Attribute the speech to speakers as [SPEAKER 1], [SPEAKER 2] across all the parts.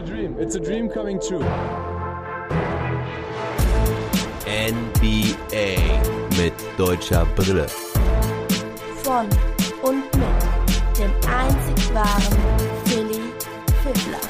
[SPEAKER 1] a dream. It's a dream coming true.
[SPEAKER 2] NBA mit deutscher Brille.
[SPEAKER 3] Von und mit dem einzig wahren Philly Fiddler.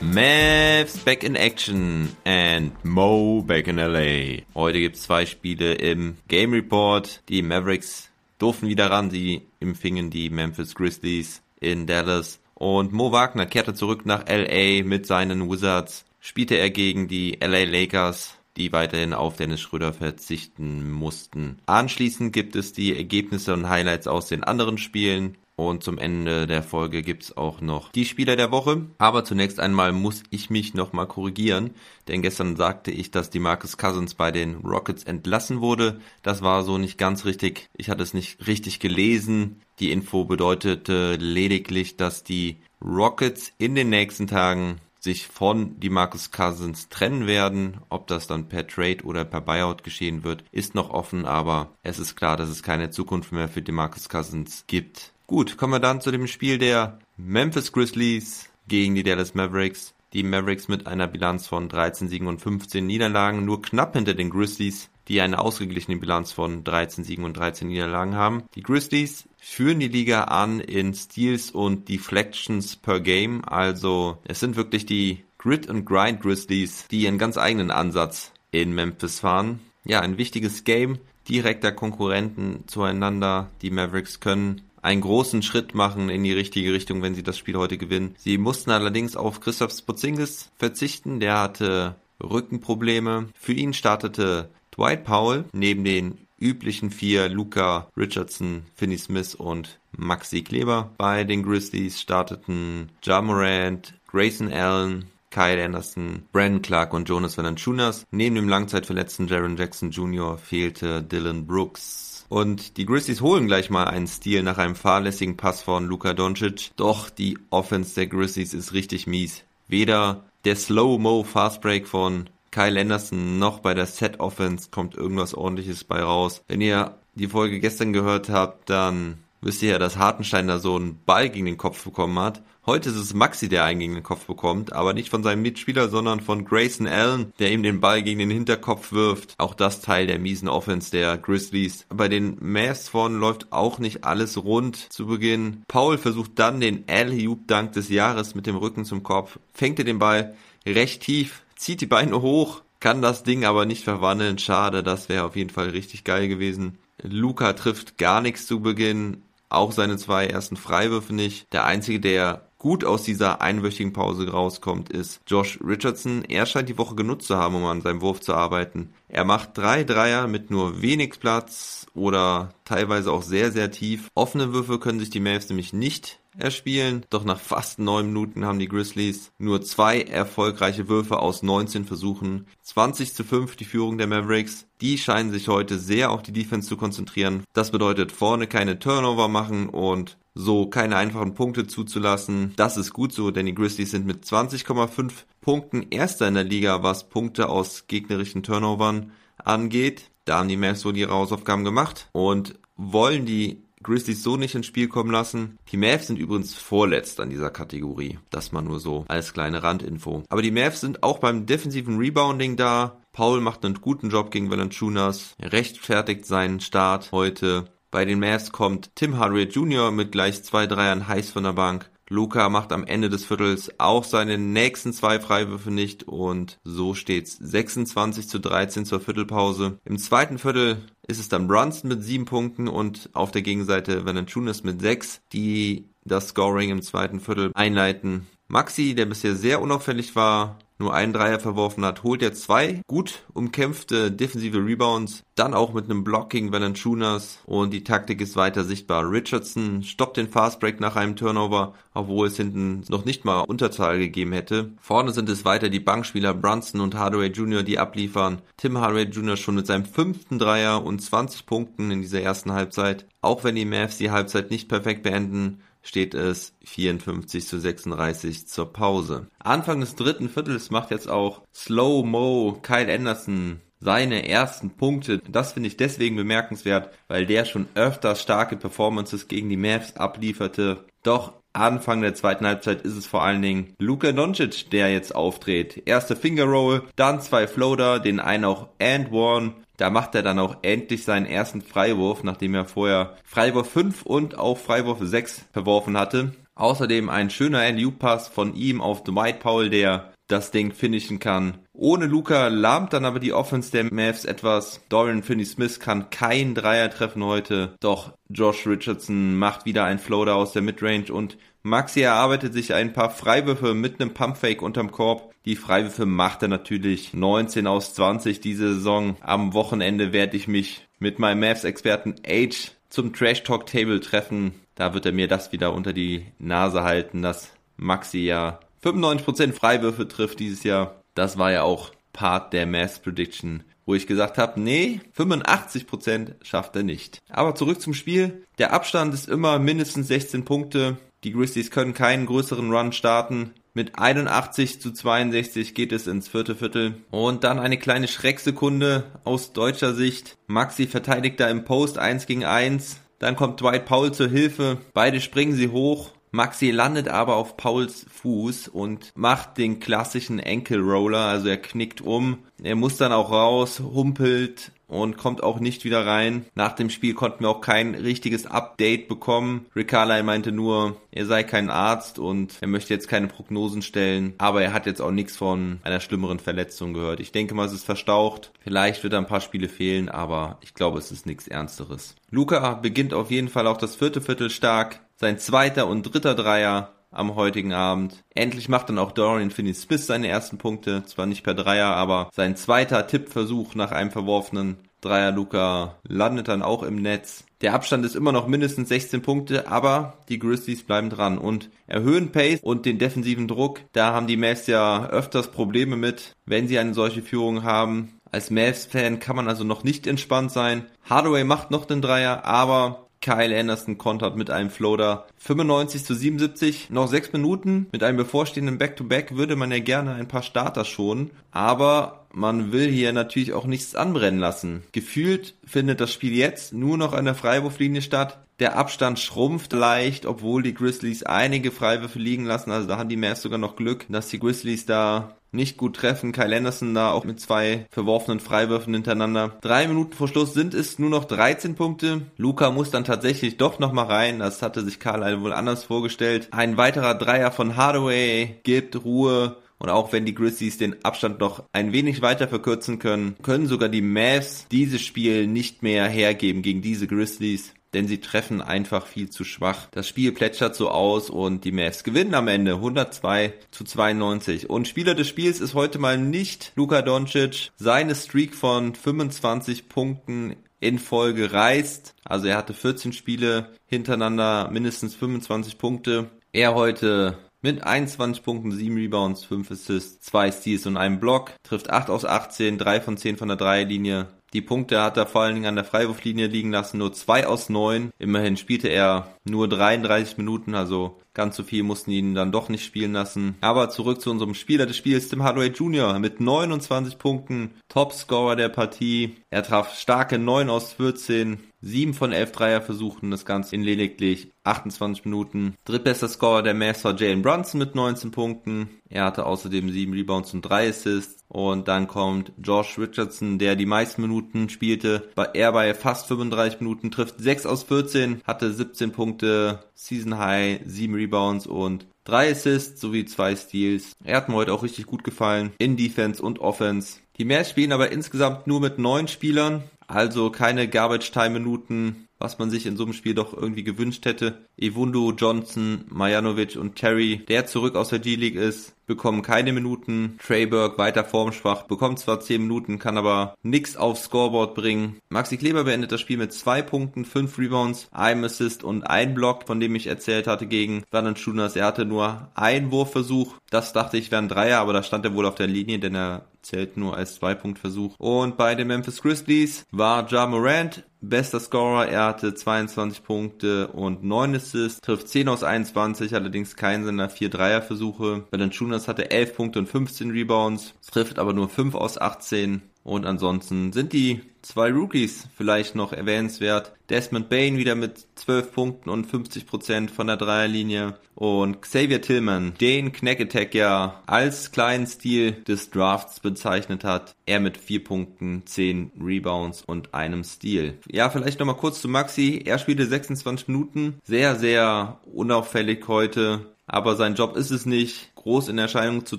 [SPEAKER 2] Mavs back in action and Mo back in LA. Heute gibt's zwei Spiele im Game Report. Die Mavericks durften wieder ran, sie empfingen die Memphis Grizzlies in Dallas. Und Mo Wagner kehrte zurück nach LA mit seinen Wizards. Spielte er gegen die LA Lakers, die weiterhin auf Dennis Schröder verzichten mussten. Anschließend gibt es die Ergebnisse und Highlights aus den anderen Spielen. Und zum Ende der Folge gibt's auch noch die Spieler der Woche. Aber zunächst einmal muss ich mich nochmal korrigieren, denn gestern sagte ich, dass die Marcus Cousins bei den Rockets entlassen wurde. Das war so nicht ganz richtig. Ich hatte es nicht richtig gelesen. Die Info bedeutete lediglich, dass die Rockets in den nächsten Tagen sich von die Marcus Cousins trennen werden. Ob das dann per Trade oder per Buyout geschehen wird, ist noch offen, aber es ist klar, dass es keine Zukunft mehr für die Marcus Cousins gibt. Gut, kommen wir dann zu dem Spiel der Memphis Grizzlies gegen die Dallas Mavericks. Die Mavericks mit einer Bilanz von 13 Siegen und 15 Niederlagen, nur knapp hinter den Grizzlies, die eine ausgeglichene Bilanz von 13 Siegen und 13 Niederlagen haben. Die Grizzlies führen die Liga an in Steals und Deflections per Game, also es sind wirklich die Grit and Grind Grizzlies, die ihren ganz eigenen Ansatz in Memphis fahren. Ja, ein wichtiges Game, direkter Konkurrenten zueinander. Die Mavericks können einen großen Schritt machen in die richtige Richtung, wenn sie das Spiel heute gewinnen. Sie mussten allerdings auf Christoph Spotzingis verzichten, der hatte Rückenprobleme. Für ihn startete Dwight Powell neben den üblichen vier Luca Richardson, Finney Smith und Maxi Kleber. Bei den Grizzlies starteten Jamorant, Grayson Allen, Kyle Anderson, Brandon Clark und Jonas Valanciunas. Neben dem Langzeitverletzten Jaron Jackson Jr. fehlte Dylan Brooks. Und die Grizzlies holen gleich mal einen Stil nach einem fahrlässigen Pass von Luka Doncic. Doch die Offense der Grizzlies ist richtig mies. Weder der Slow-Mo Fastbreak von Kyle Anderson noch bei der Set Offense kommt irgendwas ordentliches bei raus. Wenn ihr die Folge gestern gehört habt, dann wisst ihr ja, dass Hartenstein da so einen Ball gegen den Kopf bekommen hat. Heute ist es Maxi, der einen gegen den Kopf bekommt, aber nicht von seinem Mitspieler, sondern von Grayson Allen, der ihm den Ball gegen den Hinterkopf wirft. Auch das Teil der miesen Offense der Grizzlies. Bei den Mavs vorne läuft auch nicht alles rund zu Beginn. Paul versucht dann den Alley-Oop-Dank des Jahres mit dem Rücken zum Kopf, fängt er den Ball recht tief, zieht die Beine hoch, kann das Ding aber nicht verwandeln. Schade, das wäre auf jeden Fall richtig geil gewesen. Luca trifft gar nichts zu Beginn, auch seine zwei ersten Freiwürfe nicht. Der einzige, der gut aus dieser einwöchigen Pause rauskommt, ist Josh Richardson. Er scheint die Woche genutzt zu haben, um an seinem Wurf zu arbeiten. Er macht drei Dreier mit nur wenig Platz oder teilweise auch sehr, sehr tief. Offene Würfe können sich die Mavs nämlich nicht erspielen. Doch nach fast neun Minuten haben die Grizzlies nur zwei erfolgreiche Würfe aus 19 Versuchen. 20 zu 5 die Führung der Mavericks. Die scheinen sich heute sehr auf die Defense zu konzentrieren. Das bedeutet vorne keine Turnover machen und so keine einfachen Punkte zuzulassen. Das ist gut so, denn die Grizzlies sind mit 20,5 Punkten erster in der Liga, was Punkte aus gegnerischen Turnovern angeht. Da haben die Mavs so die Hausaufgaben gemacht und wollen die Grizzlies so nicht ins Spiel kommen lassen. Die Mavs sind übrigens vorletzt an dieser Kategorie. Das mal nur so als kleine Randinfo. Aber die Mavs sind auch beim defensiven Rebounding da. Paul macht einen guten Job gegen Valanciunas, rechtfertigt seinen Start heute. Bei den Mavs kommt Tim Hardaway Jr. mit gleich zwei Dreiern heiß von der Bank. Luca macht am Ende des Viertels auch seine nächsten zwei Freiwürfe nicht und so steht's 26 zu 13 zur Viertelpause. Im zweiten Viertel ist es dann Brunson mit sieben Punkten und auf der Gegenseite Valanciunas mit sechs, die das Scoring im zweiten Viertel einleiten. Maxi, der bisher sehr unauffällig war, nur einen Dreier verworfen hat, holt er zwei gut umkämpfte defensive Rebounds, dann auch mit einem Block gegen Valanciunas und die Taktik ist weiter sichtbar. Richardson stoppt den Fastbreak nach einem Turnover, obwohl es hinten noch nicht mal Unterzahl gegeben hätte. Vorne sind es weiter die Bankspieler Brunson und Hardaway Jr., die abliefern. Tim Hardaway Jr. schon mit seinem fünften Dreier und 20 Punkten in dieser ersten Halbzeit. Auch wenn die Mavs die Halbzeit nicht perfekt beenden, steht es 54 zu 36 zur Pause. Anfang des dritten Viertels macht jetzt auch Slow Mo Kyle Anderson seine ersten Punkte. Das finde ich deswegen bemerkenswert, weil der schon öfter starke Performances gegen die Mavs ablieferte. Doch Anfang der zweiten Halbzeit ist es vor allen Dingen Luka Doncic, der jetzt auftritt. Erste Finger Roll, dann zwei Floater, den einen auch and one. Da macht er dann auch endlich seinen ersten Freiwurf, nachdem er vorher Freiwurf 5 und auch Freiwurf 6 verworfen hatte. Außerdem ein schöner NU-Pass von ihm auf Dwight Powell, der das Ding finishen kann. Ohne Luca lahmt dann aber die Offense der Mavs etwas. Dorian Finney-Smith kann keinen Dreier treffen heute. Doch Josh Richardson macht wieder einen Floater aus der Midrange und Maxi erarbeitet sich ein paar Freiwürfe mit einem Pumpfake unterm Korb. Die Freiwürfe macht er natürlich 19 aus 20 diese Saison. Am Wochenende werde ich mich mit meinem Mavs-Experten Age zum Trash Talk Table treffen. Da wird er mir das wieder unter die Nase halten, dass Maxi ja 95% Freiwürfe trifft dieses Jahr. Das war ja auch Part der Mass Prediction, wo ich gesagt habe, nee, 85% schafft er nicht. Aber zurück zum Spiel. Der Abstand ist immer mindestens 16 Punkte. Die Grizzlies können keinen größeren Run starten. Mit 81 zu 62 geht es ins vierte Viertel. Und dann eine kleine Schrecksekunde aus deutscher Sicht. Maxi verteidigt da im Post 1 gegen 1. Dann kommt Dwight Powell zur Hilfe. Beide springen sie hoch. Maxi landet aber auf Pauls Fuß und macht den klassischen Ankle Roller, also er knickt um. Er muss dann auch raus, humpelt und kommt auch nicht wieder rein. Nach dem Spiel konnten wir auch kein richtiges Update bekommen. Rick Carlisle meinte nur, er sei kein Arzt und er möchte jetzt keine Prognosen stellen, aber er hat jetzt auch nichts von einer schlimmeren Verletzung gehört. Ich denke mal, es ist verstaucht. Vielleicht wird er ein paar Spiele fehlen, aber ich glaube, es ist nichts Ernsteres. Luca beginnt auf jeden Fall auch das vierte Viertel stark. Sein zweiter und dritter Dreier am heutigen Abend. Endlich macht dann auch Dorian Finney-Smith seine ersten Punkte. Zwar nicht per Dreier, aber sein zweiter Tippversuch nach einem verworfenen Dreier Luca landet dann auch im Netz. Der Abstand ist immer noch mindestens 16 Punkte, aber die Grizzlies bleiben dran und erhöhen Pace und den defensiven Druck. Da haben die Mavs ja öfters Probleme mit, wenn sie eine solche Führung haben. Als Mavs-Fan kann man also noch nicht entspannt sein. Hardaway macht noch den Dreier, aber Kyle Anderson kontert mit einem Floater 95 zu 77, noch 6 Minuten. Mit einem bevorstehenden Back-to-Back -Back würde man ja gerne ein paar Starter schonen, aber man will hier natürlich auch nichts anbrennen lassen. Gefühlt findet das Spiel jetzt nur noch an der Freiwurflinie statt. Der Abstand schrumpft leicht, obwohl die Grizzlies einige Freiwürfe liegen lassen. Also da haben die Mavs sogar noch Glück, dass die Grizzlies da nicht gut treffen. Kyle Anderson da auch mit zwei verworfenen Freiwürfen hintereinander. Drei Minuten vor Schluss sind es nur noch 13 Punkte. Luca muss dann tatsächlich doch nochmal rein. Das hatte sich Carlisle wohl anders vorgestellt. Ein weiterer Dreier von Hardaway gibt Ruhe. Und auch wenn die Grizzlies den Abstand noch ein wenig weiter verkürzen können, können sogar die Mavs dieses Spiel nicht mehr hergeben gegen diese Grizzlies denn sie treffen einfach viel zu schwach. Das Spiel plätschert so aus und die Mavs gewinnen am Ende 102 zu 92. Und Spieler des Spiels ist heute mal nicht Luka Doncic. Seine Streak von 25 Punkten in Folge reißt. Also er hatte 14 Spiele hintereinander mindestens 25 Punkte. Er heute mit 21 Punkten, 7 Rebounds, 5 Assists, 2 Steals und einem Block. Trifft 8 aus 18, 3 von 10 von der Dreierlinie. Die Punkte hat er vor allen Dingen an der Freiwurflinie liegen lassen, nur 2 aus 9. Immerhin spielte er nur 33 Minuten, also ganz so viel mussten ihn dann doch nicht spielen lassen. Aber zurück zu unserem Spieler des Spiels, Tim Hardaway Jr. mit 29 Punkten, Topscorer der Partie. Er traf starke 9 aus 14, 7 von 11 Dreierversuchen, das Ganze in lediglich 28 Minuten. Drittbester Scorer der Mavs war Jalen Brunson mit 19 Punkten. Er hatte außerdem 7 Rebounds und 3 Assists. Und dann kommt Josh Richardson, der die meisten Minuten spielte. Er bei fast 35 Minuten, trifft 6 aus 14, hatte 17 Punkte, Season High, 7 Rebounds und 3 Assists sowie 2 Steals. Er hat mir heute auch richtig gut gefallen in Defense und Offense. Die Mavs spielen aber insgesamt nur mit 9 Spielern. Also keine Garbage-Time-Minuten, was man sich in so einem Spiel doch irgendwie gewünscht hätte. Evundu, Johnson, Majanovic und Terry, der zurück aus der G-League ist, bekommen keine Minuten. Treyberg weiter formschwach, bekommt zwar 10 Minuten, kann aber nix aufs Scoreboard bringen. Maxi Kleber beendet das Spiel mit 2 Punkten, 5 Rebounds, einem Assist und ein Block, von dem ich erzählt hatte gegen Vernon Schunas. Er hatte nur einen Wurfversuch. Das dachte ich wäre ein Dreier, aber da stand er wohl auf der Linie, denn er zählt nur als Zwei-Punkt-Versuch. Und bei den Memphis Grizzlies war Ja Morant bester Scorer. Er hatte 22 Punkte und 9 Assists, trifft 10 aus 21, allerdings keinen seiner 4 Dreierversuche. Valanciunas hatte 11 Punkte und 15 Rebounds, trifft aber nur 5 aus 18. Und ansonsten sind die zwei Rookies vielleicht noch erwähnenswert. Desmond Bain wieder mit 12 Punkten und 50 Prozent von der Dreierlinie. Und Xavier Tillman, den Knack Attack ja als kleinen Stil des Drafts bezeichnet hat. Er mit 4 Punkten, 10 Rebounds und einem Stil. Ja, vielleicht nochmal kurz zu Maxi. Er spielte 26 Minuten. Sehr, sehr unauffällig heute aber sein Job ist es nicht, groß in Erscheinung zu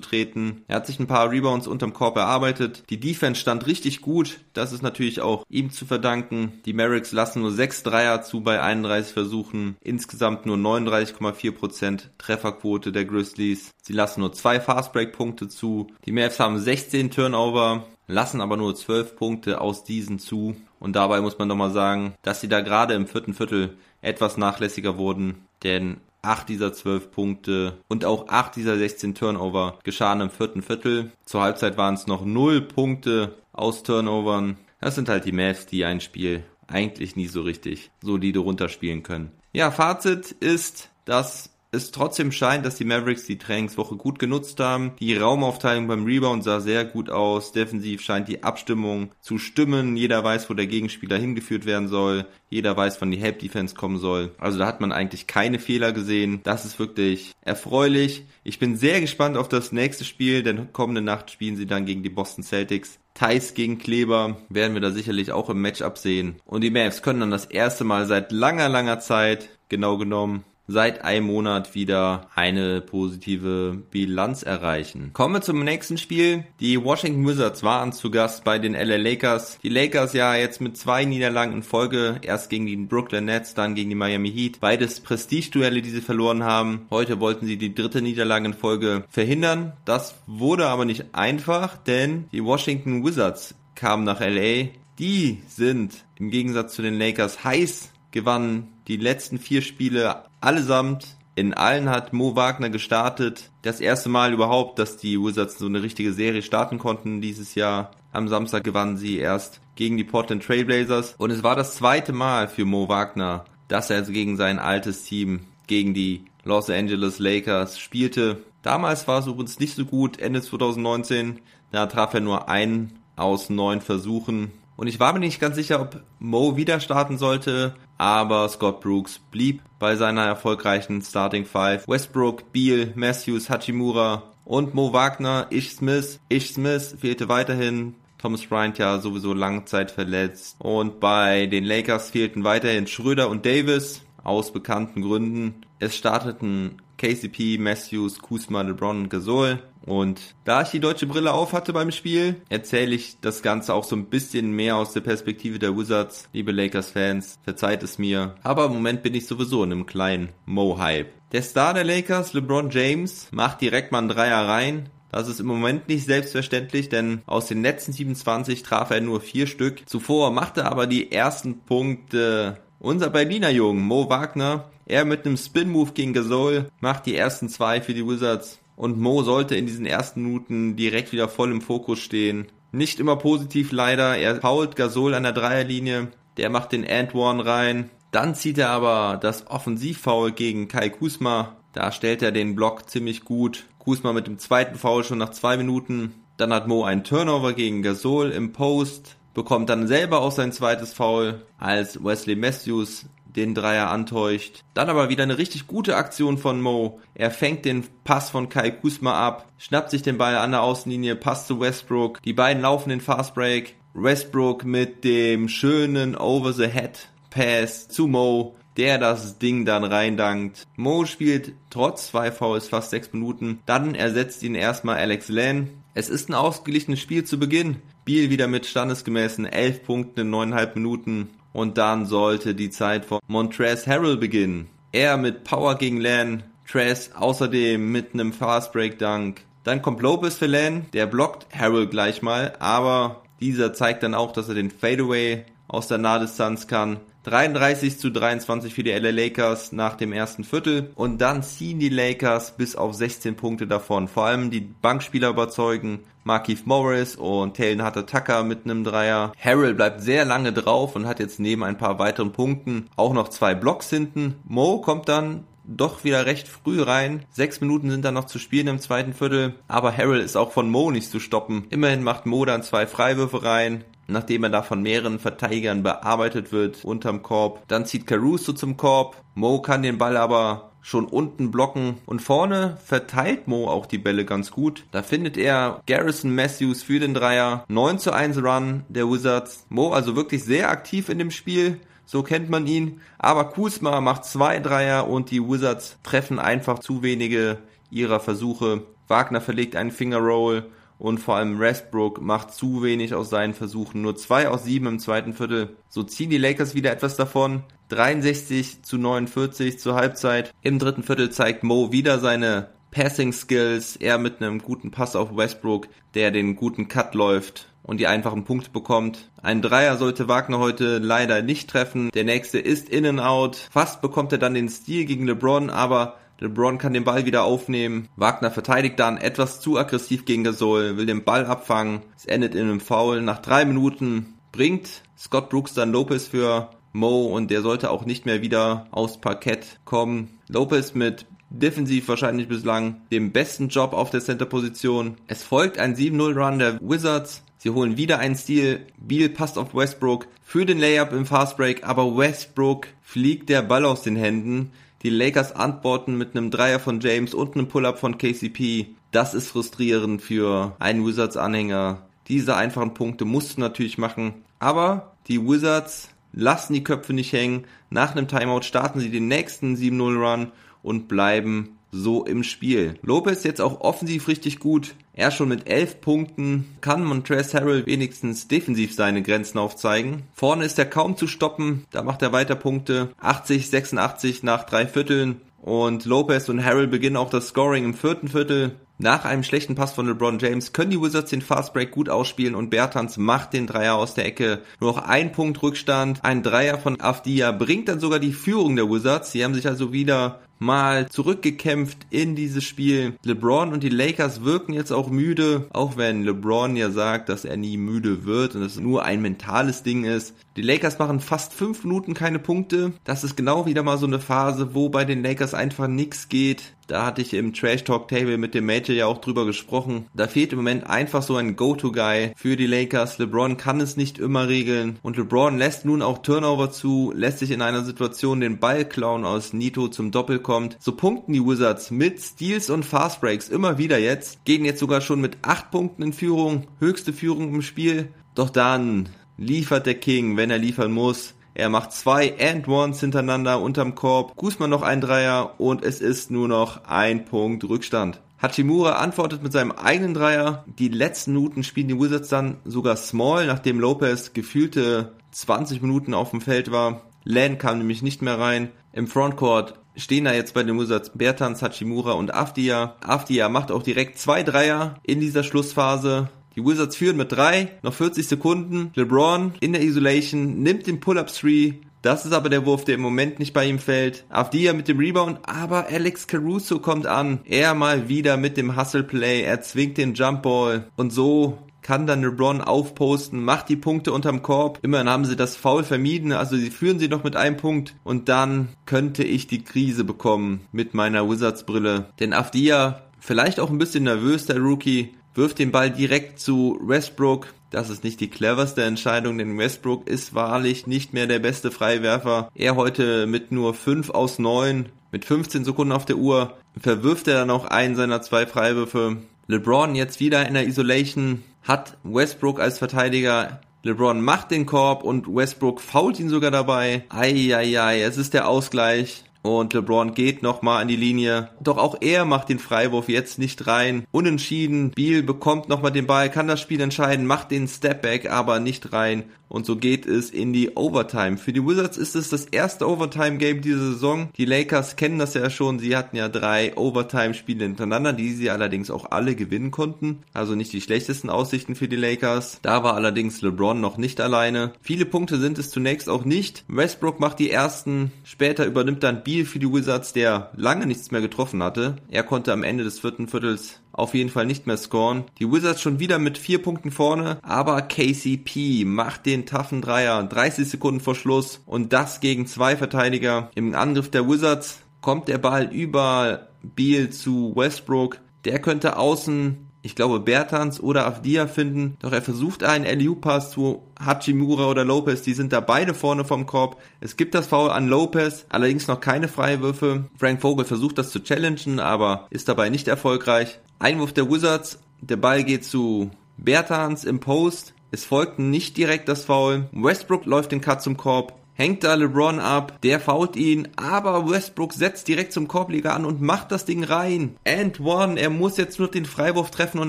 [SPEAKER 2] treten. Er hat sich ein paar Rebounds unterm Korb erarbeitet. Die Defense stand richtig gut. Das ist natürlich auch ihm zu verdanken. Die Mavericks lassen nur 6 Dreier zu bei 31 Versuchen. Insgesamt nur 39,4% Trefferquote der Grizzlies. Sie lassen nur zwei Fastbreak-Punkte zu. Die Mavs haben 16 Turnover, lassen aber nur 12 Punkte aus diesen zu. Und dabei muss man doch mal sagen, dass sie da gerade im vierten Viertel etwas nachlässiger wurden. Denn acht dieser zwölf Punkte und auch acht dieser 16 Turnover geschahen im vierten Viertel. Zur Halbzeit waren es noch null Punkte aus Turnovern. Das sind halt die Mavs, die ein Spiel eigentlich nie so richtig solide runterspielen können. Ja, Fazit ist, dass es trotzdem scheint, dass die Mavericks die Trainingswoche gut genutzt haben. Die Raumaufteilung beim Rebound sah sehr gut aus. Defensiv scheint die Abstimmung zu stimmen. Jeder weiß, wo der Gegenspieler hingeführt werden soll. Jeder weiß, wann die Help Defense kommen soll. Also da hat man eigentlich keine Fehler gesehen. Das ist wirklich erfreulich. Ich bin sehr gespannt auf das nächste Spiel, denn kommende Nacht spielen sie dann gegen die Boston Celtics. Thais gegen Kleber werden wir da sicherlich auch im Matchup sehen. Und die Mavs können dann das erste Mal seit langer, langer Zeit, genau genommen, seit einem Monat wieder eine positive Bilanz erreichen. Kommen wir zum nächsten Spiel. Die Washington Wizards waren zu Gast bei den LA Lakers. Die Lakers ja jetzt mit zwei Niederlagen in Folge. Erst gegen die Brooklyn Nets, dann gegen die Miami Heat. Beides Prestigeduelle, die sie verloren haben. Heute wollten sie die dritte Niederlage in Folge verhindern. Das wurde aber nicht einfach, denn die Washington Wizards kamen nach LA. Die sind im Gegensatz zu den Lakers heiß gewannen die letzten vier Spiele allesamt. In allen hat Mo Wagner gestartet. Das erste Mal überhaupt, dass die Wizards so eine richtige Serie starten konnten dieses Jahr. Am Samstag gewannen sie erst gegen die Portland Trailblazers. Und es war das zweite Mal für Mo Wagner, dass er gegen sein altes Team, gegen die Los Angeles Lakers spielte. Damals war es übrigens nicht so gut, Ende 2019. Da traf er nur einen aus neun Versuchen. Und ich war mir nicht ganz sicher, ob Mo wieder starten sollte, aber Scott Brooks blieb bei seiner erfolgreichen Starting Five. Westbrook, Beal, Matthews, Hachimura und Mo Wagner, Ish Smith. Ish Smith fehlte weiterhin. Thomas Bryant ja sowieso Langzeit verletzt. Und bei den Lakers fehlten weiterhin Schröder und Davis aus bekannten Gründen. Es starteten KCP, Matthews, Kuzma, LeBron und Gasol. Und da ich die deutsche Brille auf hatte beim Spiel, erzähle ich das Ganze auch so ein bisschen mehr aus der Perspektive der Wizards. Liebe Lakers-Fans, verzeiht es mir. Aber im Moment bin ich sowieso in einem kleinen Mo-Hype. Der Star der Lakers, LeBron James, macht direkt mal einen Dreier rein. Das ist im Moment nicht selbstverständlich, denn aus den letzten 27 traf er nur vier Stück. Zuvor machte aber die ersten Punkte unser Berliner Jungen, Mo Wagner. Er mit einem Spin-Move gegen Gasol macht die ersten zwei für die Wizards. Und Mo sollte in diesen ersten Minuten direkt wieder voll im Fokus stehen. Nicht immer positiv leider. Er fault Gasol an der Dreierlinie. Der macht den And One rein. Dann zieht er aber das Offensivfoul gegen Kai Kusma. Da stellt er den Block ziemlich gut. Kusma mit dem zweiten Foul schon nach zwei Minuten. Dann hat Mo einen Turnover gegen Gasol im Post. Bekommt dann selber auch sein zweites Foul, als Wesley Matthews den Dreier antäuscht. Dann aber wieder eine richtig gute Aktion von Mo. Er fängt den Pass von Kai Kusma ab, schnappt sich den Ball an der Außenlinie, passt zu Westbrook. Die beiden laufen den Fastbreak. Westbrook mit dem schönen Over-the-Head Pass zu Mo, der das Ding dann reindankt. Mo spielt trotz zwei Fouls fast sechs Minuten. Dann ersetzt ihn erstmal Alex Len. Es ist ein ausgeglichenes Spiel zu Beginn. Biel wieder mit standesgemäßen elf Punkten in neuneinhalb Minuten und dann sollte die Zeit von Montrez Harrell beginnen. Er mit Power gegen Lan, Trez außerdem mit einem Fast Break Dunk. Dann kommt Lopez für Lan, der blockt Harrell gleich mal, aber dieser zeigt dann auch, dass er den Fadeaway aus der Nahdistanz kann. 33 zu 23 für die LA Lakers nach dem ersten Viertel und dann ziehen die Lakers bis auf 16 Punkte davon. Vor allem die Bankspieler überzeugen. Markif Morris und Taylor Hatter Tucker mit einem Dreier. Harrell bleibt sehr lange drauf und hat jetzt neben ein paar weiteren Punkten auch noch zwei Blocks hinten. Mo kommt dann doch wieder recht früh rein. Sechs Minuten sind dann noch zu spielen im zweiten Viertel, aber Harrell ist auch von Mo nicht zu stoppen. Immerhin macht Mo dann zwei Freiwürfe rein, nachdem er da von mehreren Verteidigern bearbeitet wird unterm Korb. Dann zieht Caruso zum Korb. Mo kann den Ball aber schon unten blocken und vorne verteilt Mo auch die Bälle ganz gut. Da findet er Garrison Matthews für den Dreier. 9 zu 1 Run der Wizards. Mo also wirklich sehr aktiv in dem Spiel. So kennt man ihn. Aber Kuzma macht zwei Dreier und die Wizards treffen einfach zu wenige ihrer Versuche. Wagner verlegt einen Fingerroll und vor allem Westbrook macht zu wenig aus seinen Versuchen. Nur zwei aus sieben im zweiten Viertel. So ziehen die Lakers wieder etwas davon. 63 zu 49 zur Halbzeit. Im dritten Viertel zeigt Mo wieder seine Passing Skills. Er mit einem guten Pass auf Westbrook, der den guten Cut läuft und die einfachen Punkte bekommt. Ein Dreier sollte Wagner heute leider nicht treffen. Der nächste ist in and out. Fast bekommt er dann den Stil gegen LeBron, aber LeBron kann den Ball wieder aufnehmen. Wagner verteidigt dann etwas zu aggressiv gegen Gasol, will den Ball abfangen. Es endet in einem Foul. Nach drei Minuten bringt Scott Brooks dann Lopez für Mo und der sollte auch nicht mehr wieder aufs Parkett kommen. Lopez mit defensiv wahrscheinlich bislang dem besten Job auf der Center-Position. Es folgt ein 7-0-Run der Wizards. Sie holen wieder einen Stil. Beal passt auf Westbrook für den Layup im Fastbreak, aber Westbrook fliegt der Ball aus den Händen. Die Lakers antworten mit einem Dreier von James und einem Pull-up von KCP. Das ist frustrierend für einen Wizards-Anhänger. Diese einfachen Punkte musst du natürlich machen. Aber die Wizards lassen die Köpfe nicht hängen. Nach einem Timeout starten sie den nächsten 7-0-Run und bleiben so im Spiel. Lopez jetzt auch offensiv richtig gut. Er schon mit 11 Punkten kann Montrezl Harrell wenigstens defensiv seine Grenzen aufzeigen. Vorne ist er kaum zu stoppen, da macht er weiter Punkte. 80, 86 nach drei Vierteln. Und Lopez und Harrell beginnen auch das Scoring im vierten Viertel. Nach einem schlechten Pass von LeBron James können die Wizards den Fastbreak gut ausspielen und Bertans macht den Dreier aus der Ecke. Nur noch ein Punkt Rückstand. Ein Dreier von Afdia bringt dann sogar die Führung der Wizards. Sie haben sich also wieder mal zurückgekämpft in dieses Spiel. LeBron und die Lakers wirken jetzt auch müde, auch wenn LeBron ja sagt, dass er nie müde wird und es nur ein mentales Ding ist. Die Lakers machen fast fünf Minuten keine Punkte. Das ist genau wieder mal so eine Phase, wo bei den Lakers einfach nichts geht. Da hatte ich im Trash Talk Table mit dem Major ja auch drüber gesprochen. Da fehlt im Moment einfach so ein Go-To-Guy für die Lakers. LeBron kann es nicht immer regeln. Und LeBron lässt nun auch Turnover zu, lässt sich in einer Situation den Ball klauen aus Nito zum Doppel kommt. So punkten die Wizards mit Steals und Fast Breaks immer wieder jetzt. Gehen jetzt sogar schon mit acht Punkten in Führung. Höchste Führung im Spiel. Doch dann liefert der King, wenn er liefern muss. Er macht zwei and ones hintereinander unterm Korb. Guzman noch ein Dreier und es ist nur noch ein Punkt Rückstand. Hachimura antwortet mit seinem eigenen Dreier. Die letzten Minuten spielen die Wizards dann sogar small, nachdem Lopez gefühlte 20 Minuten auf dem Feld war. Len kam nämlich nicht mehr rein. Im Frontcourt stehen da jetzt bei den Wizards Bertans, Hachimura und Afdia. Afdia macht auch direkt zwei Dreier in dieser Schlussphase. Die Wizards führen mit drei, noch 40 Sekunden. LeBron in der Isolation nimmt den Pull-Up 3. Das ist aber der Wurf, der im Moment nicht bei ihm fällt. Avdia mit dem Rebound, aber Alex Caruso kommt an. Er mal wieder mit dem Hustle Play. Er zwingt den Jump Ball. Und so kann dann LeBron aufposten, macht die Punkte unterm Korb. Immerhin haben sie das Foul vermieden, also sie führen sie noch mit einem Punkt und dann könnte ich die Krise bekommen mit meiner Wizards Brille. Denn Avdia, vielleicht auch ein bisschen nervös, der Rookie, wirft den Ball direkt zu Westbrook. Das ist nicht die cleverste Entscheidung, denn Westbrook ist wahrlich nicht mehr der beste Freiwerfer. Er heute mit nur 5 aus 9, mit 15 Sekunden auf der Uhr, verwirft er dann auch einen seiner zwei Freiwürfe. LeBron jetzt wieder in der Isolation, hat Westbrook als Verteidiger. LeBron macht den Korb und Westbrook fault ihn sogar dabei. Eieiei, es ist der Ausgleich. Und LeBron geht nochmal an die Linie. Doch auch er macht den Freiwurf jetzt nicht rein. Unentschieden. Beal bekommt nochmal den Ball, kann das Spiel entscheiden, macht den Stepback, aber nicht rein. Und so geht es in die Overtime. Für die Wizards ist es das erste Overtime-Game dieser Saison. Die Lakers kennen das ja schon. Sie hatten ja drei Overtime-Spiele hintereinander, die sie allerdings auch alle gewinnen konnten. Also nicht die schlechtesten Aussichten für die Lakers. Da war allerdings LeBron noch nicht alleine. Viele Punkte sind es zunächst auch nicht. Westbrook macht die ersten. Später übernimmt dann Beal für die Wizards, der lange nichts mehr getroffen hatte. Er konnte am Ende des vierten Viertels auf jeden Fall nicht mehr scoren. Die Wizards schon wieder mit vier Punkten vorne, aber KCP macht den taffen Dreier 30 Sekunden vor Schluss und das gegen zwei Verteidiger. Im Angriff der Wizards kommt der Ball über Beal zu Westbrook. Der könnte außen ich glaube, Bertans oder Avdia finden, doch er versucht einen LU-Pass zu Hachimura oder Lopez, die sind da beide vorne vom Korb. Es gibt das Foul an Lopez, allerdings noch keine Freiwürfe. Frank Vogel versucht das zu challengen, aber ist dabei nicht erfolgreich. Einwurf der Wizards, der Ball geht zu Bertans im Post. Es folgt nicht direkt das Foul. Westbrook läuft den Cut zum Korb hängt da LeBron ab, der fault ihn, aber Westbrook setzt direkt zum Korbleger an und macht das Ding rein. And one, er muss jetzt nur den Freiwurf treffen und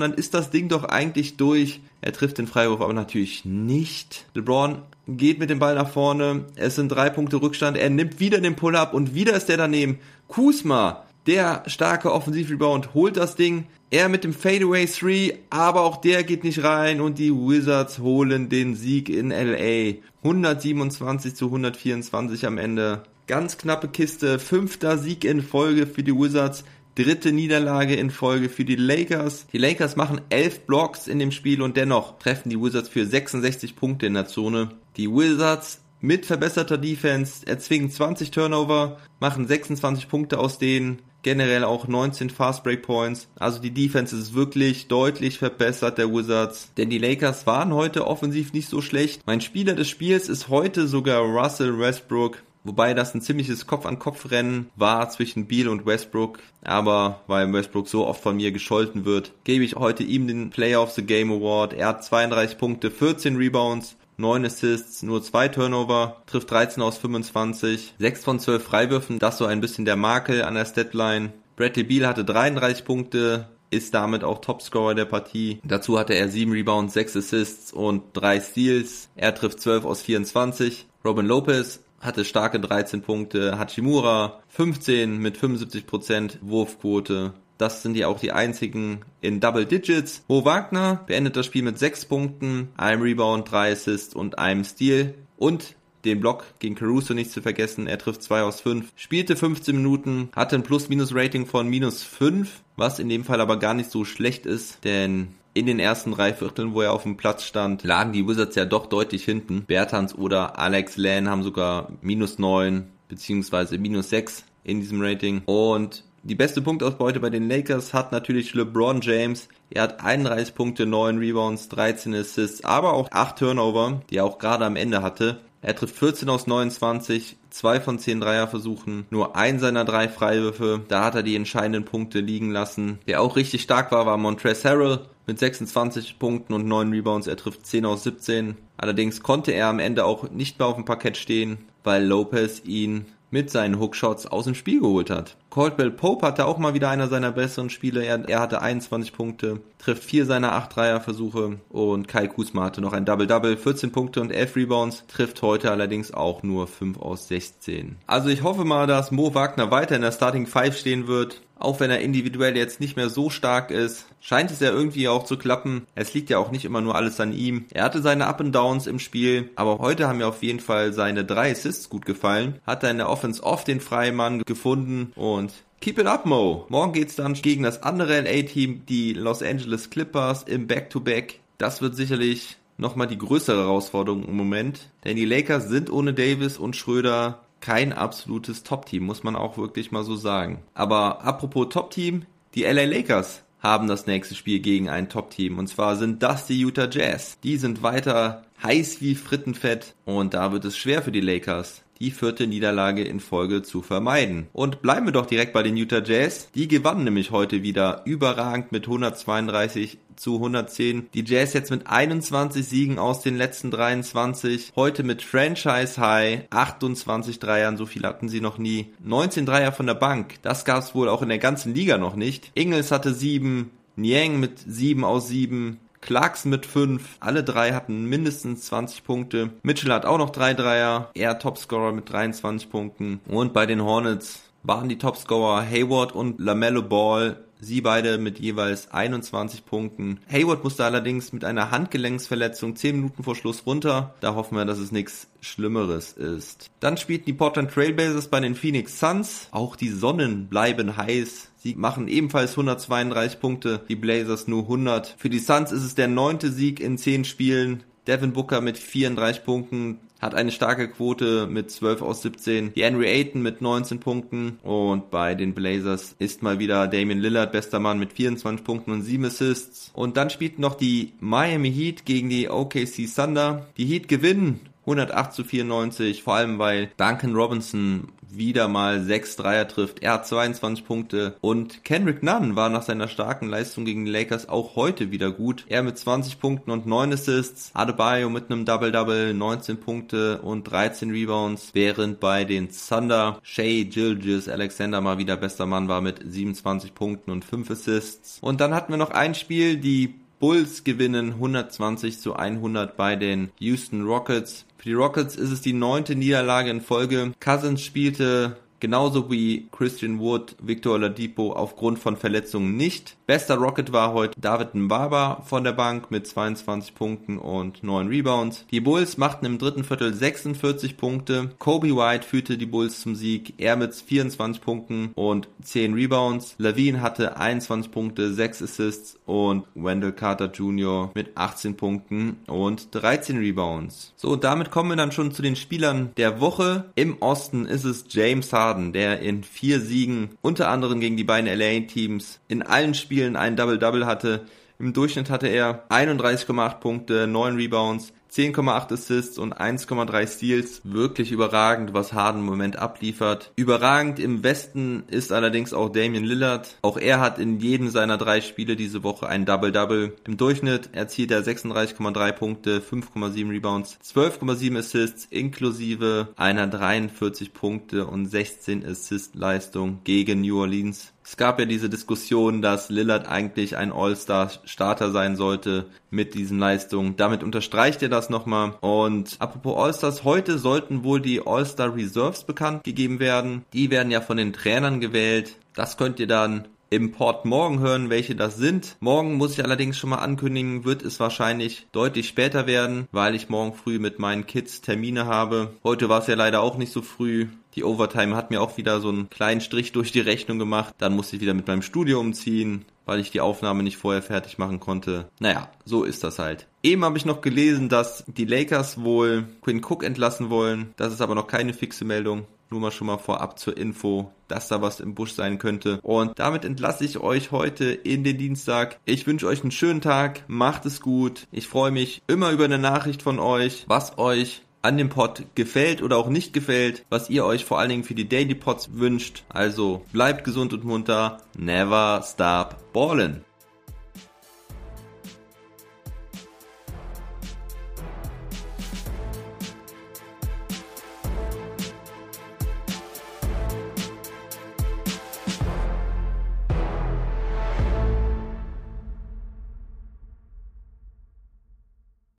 [SPEAKER 2] dann ist das Ding doch eigentlich durch. Er trifft den Freiwurf aber natürlich nicht. LeBron geht mit dem Ball nach vorne, es sind drei Punkte Rückstand, er nimmt wieder den Pull-up und wieder ist der daneben. Kusma, der starke Offensivrebound, holt das Ding, er mit dem Fadeaway 3, aber auch der geht nicht rein und die Wizards holen den Sieg in LA. 127 zu 124 am Ende. Ganz knappe Kiste, fünfter Sieg in Folge für die Wizards, dritte Niederlage in Folge für die Lakers. Die Lakers machen elf Blocks in dem Spiel und dennoch treffen die Wizards für 66 Punkte in der Zone. Die Wizards mit verbesserter Defense erzwingen 20 Turnover, machen 26 Punkte aus denen generell auch 19 Fast Break Points. Also die Defense ist wirklich deutlich verbessert der Wizards. Denn die Lakers waren heute offensiv nicht so schlecht. Mein Spieler des Spiels ist heute sogar Russell Westbrook. Wobei das ein ziemliches Kopf-an-Kopf-Rennen war zwischen Beal und Westbrook. Aber weil Westbrook so oft von mir gescholten wird, gebe ich heute ihm den Player of the Game Award. Er hat 32 Punkte, 14 Rebounds 9 Assists, nur 2 Turnover, trifft 13 aus 25, 6 von 12 Freiwürfen, das so ein bisschen der Makel an der Statline. Bradley Beal hatte 33 Punkte, ist damit auch Topscorer der Partie. Dazu hatte er 7 Rebounds, 6 Assists und 3 Steals. Er trifft 12 aus 24. Robin Lopez hatte starke 13 Punkte. Hachimura 15 mit 75% Wurfquote. Das sind ja auch die einzigen in Double Digits. Mo Wagner beendet das Spiel mit 6 Punkten, einem Rebound, 3 Assists und einem Steal. Und den Block gegen Caruso nicht zu vergessen. Er trifft 2 aus 5, spielte 15 Minuten, hatte ein Plus-Minus-Rating von minus 5, was in dem Fall aber gar nicht so schlecht ist, denn in den ersten drei Vierteln, wo er auf dem Platz stand, lagen die Wizards ja doch deutlich hinten. Bertans oder Alex Lan haben sogar minus 9 beziehungsweise minus 6 in diesem Rating. Und die beste Punktausbeute bei den Lakers hat natürlich LeBron James. Er hat 31 Punkte, 9 Rebounds, 13 Assists, aber auch 8 Turnover, die er auch gerade am Ende hatte. Er trifft 14 aus 29, 2 von 10 Dreierversuchen, nur ein seiner drei Freiwürfe. Da hat er die entscheidenden Punkte liegen lassen. Der auch richtig stark war, war Montrezl Harrell mit 26 Punkten und 9 Rebounds. Er trifft 10 aus 17. Allerdings konnte er am Ende auch nicht mehr auf dem Parkett stehen, weil Lopez ihn mit seinen Hookshots aus dem Spiel geholt hat. Caldwell Pope hatte auch mal wieder einer seiner besseren Spiele. Er, er hatte 21 Punkte, trifft vier seiner acht Dreierversuche und Kai Kusma hatte noch ein Double-Double, 14 Punkte und 11 Rebounds, trifft heute allerdings auch nur 5 aus 16. Also ich hoffe mal, dass Mo Wagner weiter in der Starting 5 stehen wird auch wenn er individuell jetzt nicht mehr so stark ist, scheint es ja irgendwie auch zu klappen. Es liegt ja auch nicht immer nur alles an ihm. Er hatte seine Up and Downs im Spiel, aber heute haben mir auf jeden Fall seine drei Assists gut gefallen. Hat er in der Offense oft den Freimann gefunden und Keep it up, Mo. Morgen geht's dann gegen das andere LA-Team, die Los Angeles Clippers im Back-to-Back. -Back. Das wird sicherlich nochmal die größere Herausforderung im Moment, denn die Lakers sind ohne Davis und Schröder kein absolutes Top-Team, muss man auch wirklich mal so sagen. Aber apropos Top-Team, die LA Lakers haben das nächste Spiel gegen ein Top-Team. Und zwar sind das die Utah Jazz. Die sind weiter heiß wie Frittenfett und da wird es schwer für die Lakers die vierte Niederlage in Folge zu vermeiden. Und bleiben wir doch direkt bei den Utah Jazz. Die gewannen nämlich heute wieder überragend mit 132 zu 110. Die Jazz jetzt mit 21 Siegen aus den letzten 23. Heute mit Franchise High 28 Dreiern, so viel hatten sie noch nie. 19 Dreier von der Bank. Das gab es wohl auch in der ganzen Liga noch nicht. Ingles hatte 7, Niang mit 7 aus 7, Clarkson mit 5. Alle drei hatten mindestens 20 Punkte. Mitchell hat auch noch drei Dreier. Er Topscorer mit 23 Punkten. Und bei den Hornets waren die Topscorer Hayward und LaMelo Ball Sie beide mit jeweils 21 Punkten. Hayward musste allerdings mit einer Handgelenksverletzung 10 Minuten vor Schluss runter. Da hoffen wir, dass es nichts Schlimmeres ist. Dann spielten die Portland Trailblazers bei den Phoenix Suns. Auch die Sonnen bleiben heiß. Sie machen ebenfalls 132 Punkte, die Blazers nur 100. Für die Suns ist es der neunte Sieg in 10 Spielen. Devin Booker mit 34 Punkten, hat eine starke Quote mit 12 aus 17. Die Henry Ayton mit 19 Punkten und bei den Blazers ist mal wieder Damian Lillard bester Mann mit 24 Punkten und 7 Assists. Und dann spielt noch die Miami Heat gegen die OKC Thunder. Die Heat gewinnen 108 zu 94, vor allem weil Duncan Robinson wieder mal 6 Dreier trifft. Er hat 22 Punkte und Kendrick Nunn war nach seiner starken Leistung gegen die Lakers auch heute wieder gut. Er mit 20 Punkten und 9 Assists. Adebayo mit einem Double-Double, 19 Punkte und 13 Rebounds, während bei den Thunder Shea Gilgis Alexander mal wieder bester Mann war mit 27 Punkten und 5 Assists. Und dann hatten wir noch ein Spiel, die Bulls gewinnen 120 zu 100 bei den Houston Rockets. Für die Rockets ist es die neunte Niederlage in Folge. Cousins spielte genauso wie Christian Wood, Victor Oladipo aufgrund von Verletzungen nicht. Bester Rocket war heute David Mbaba von der Bank mit 22 Punkten und 9 Rebounds. Die Bulls machten im dritten Viertel 46 Punkte. Kobe White führte die Bulls zum Sieg. Er mit 24 Punkten und 10 Rebounds. Levine hatte 21 Punkte, 6 Assists und Wendell Carter Jr. mit 18 Punkten und 13 Rebounds. So, damit kommen wir dann schon zu den Spielern der Woche. Im Osten ist es James Harden, der in vier Siegen, unter anderem gegen die beiden LA-Teams, in allen Spielen Spielen ein Double-Double hatte. Im Durchschnitt hatte er 31,8 Punkte, 9 Rebounds, 10,8 Assists und 1,3 Steals. Wirklich überragend, was Harden im Moment abliefert. Überragend im Westen ist allerdings auch Damian Lillard. Auch er hat in jedem seiner drei Spiele diese Woche ein Double-Double. Im Durchschnitt erzielt er 36,3 Punkte, 5,7 Rebounds, 12,7 Assists inklusive einer 43 Punkte und 16 Assist-Leistung gegen New Orleans. Es gab ja diese Diskussion, dass Lillard eigentlich ein All-Star-Starter sein sollte mit diesen Leistungen. Damit unterstreicht er das nochmal. Und apropos All-Stars, heute sollten wohl die All-Star Reserves bekannt gegeben werden. Die werden ja von den Trainern gewählt. Das könnt ihr dann im Port morgen hören, welche das sind. Morgen muss ich allerdings schon mal ankündigen, wird es wahrscheinlich deutlich später werden, weil ich morgen früh mit meinen Kids Termine habe. Heute war es ja leider auch nicht so früh. Die Overtime hat mir auch wieder so einen kleinen Strich durch die Rechnung gemacht. Dann musste ich wieder mit meinem Studio umziehen, weil ich die Aufnahme nicht vorher fertig machen konnte. Naja, so ist das halt. Eben habe ich noch gelesen, dass die Lakers wohl Quinn Cook entlassen wollen. Das ist aber noch keine fixe Meldung. Nur mal schon mal vorab zur Info, dass da was im Busch sein könnte. Und damit entlasse ich euch heute in den Dienstag. Ich wünsche euch einen schönen Tag. Macht es gut. Ich freue mich immer über eine Nachricht von euch, was euch an dem Pod gefällt oder auch nicht gefällt, was ihr euch vor allen Dingen für die Daily Pods wünscht. Also bleibt gesund und munter, never stop ballin'.